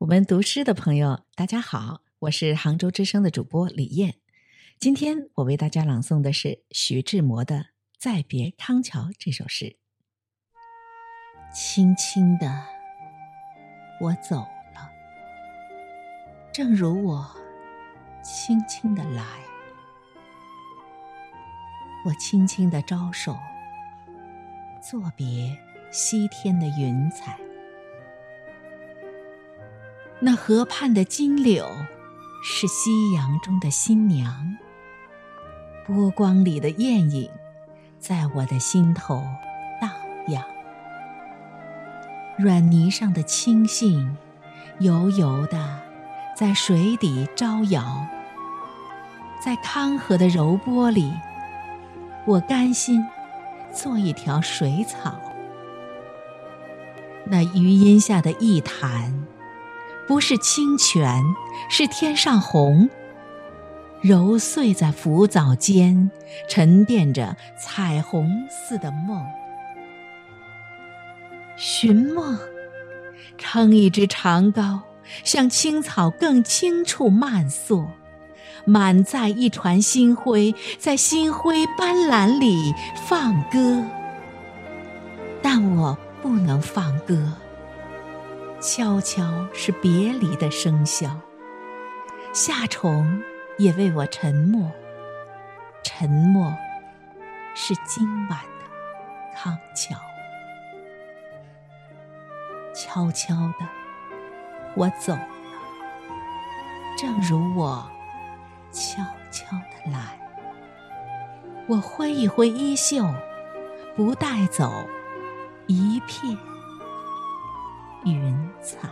我们读诗的朋友，大家好，我是杭州之声的主播李艳。今天我为大家朗诵的是徐志摩的《再别康桥》这首诗。轻轻的，我走了，正如我轻轻的来。我轻轻的招手，作别西天的云彩。那河畔的金柳，是夕阳中的新娘。波光里的艳影，在我的心头荡漾。软泥上的青荇，油油的在水底招摇。在康河的柔波里，我甘心做一条水草。那余荫下的一潭。不是清泉，是天上虹，揉碎在浮藻间，沉淀着彩虹似的梦。寻梦，撑一支长篙，向青草更青处漫溯，满载一船星辉，在星辉斑斓里放歌。但我不能放歌。悄悄是别离的笙箫，夏虫也为我沉默。沉默是今晚的康桥。悄悄的，我走了，正如我悄悄的来。我挥一挥衣袖，不带走一片。云彩。